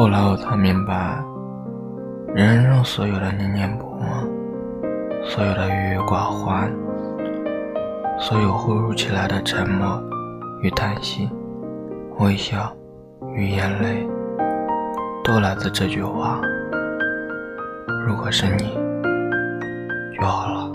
后来我才明白人生中所有的念念不忘所有的郁郁寡欢所有忽如其来的沉默与叹息微笑与眼泪都来自这句话。如果是你就好了。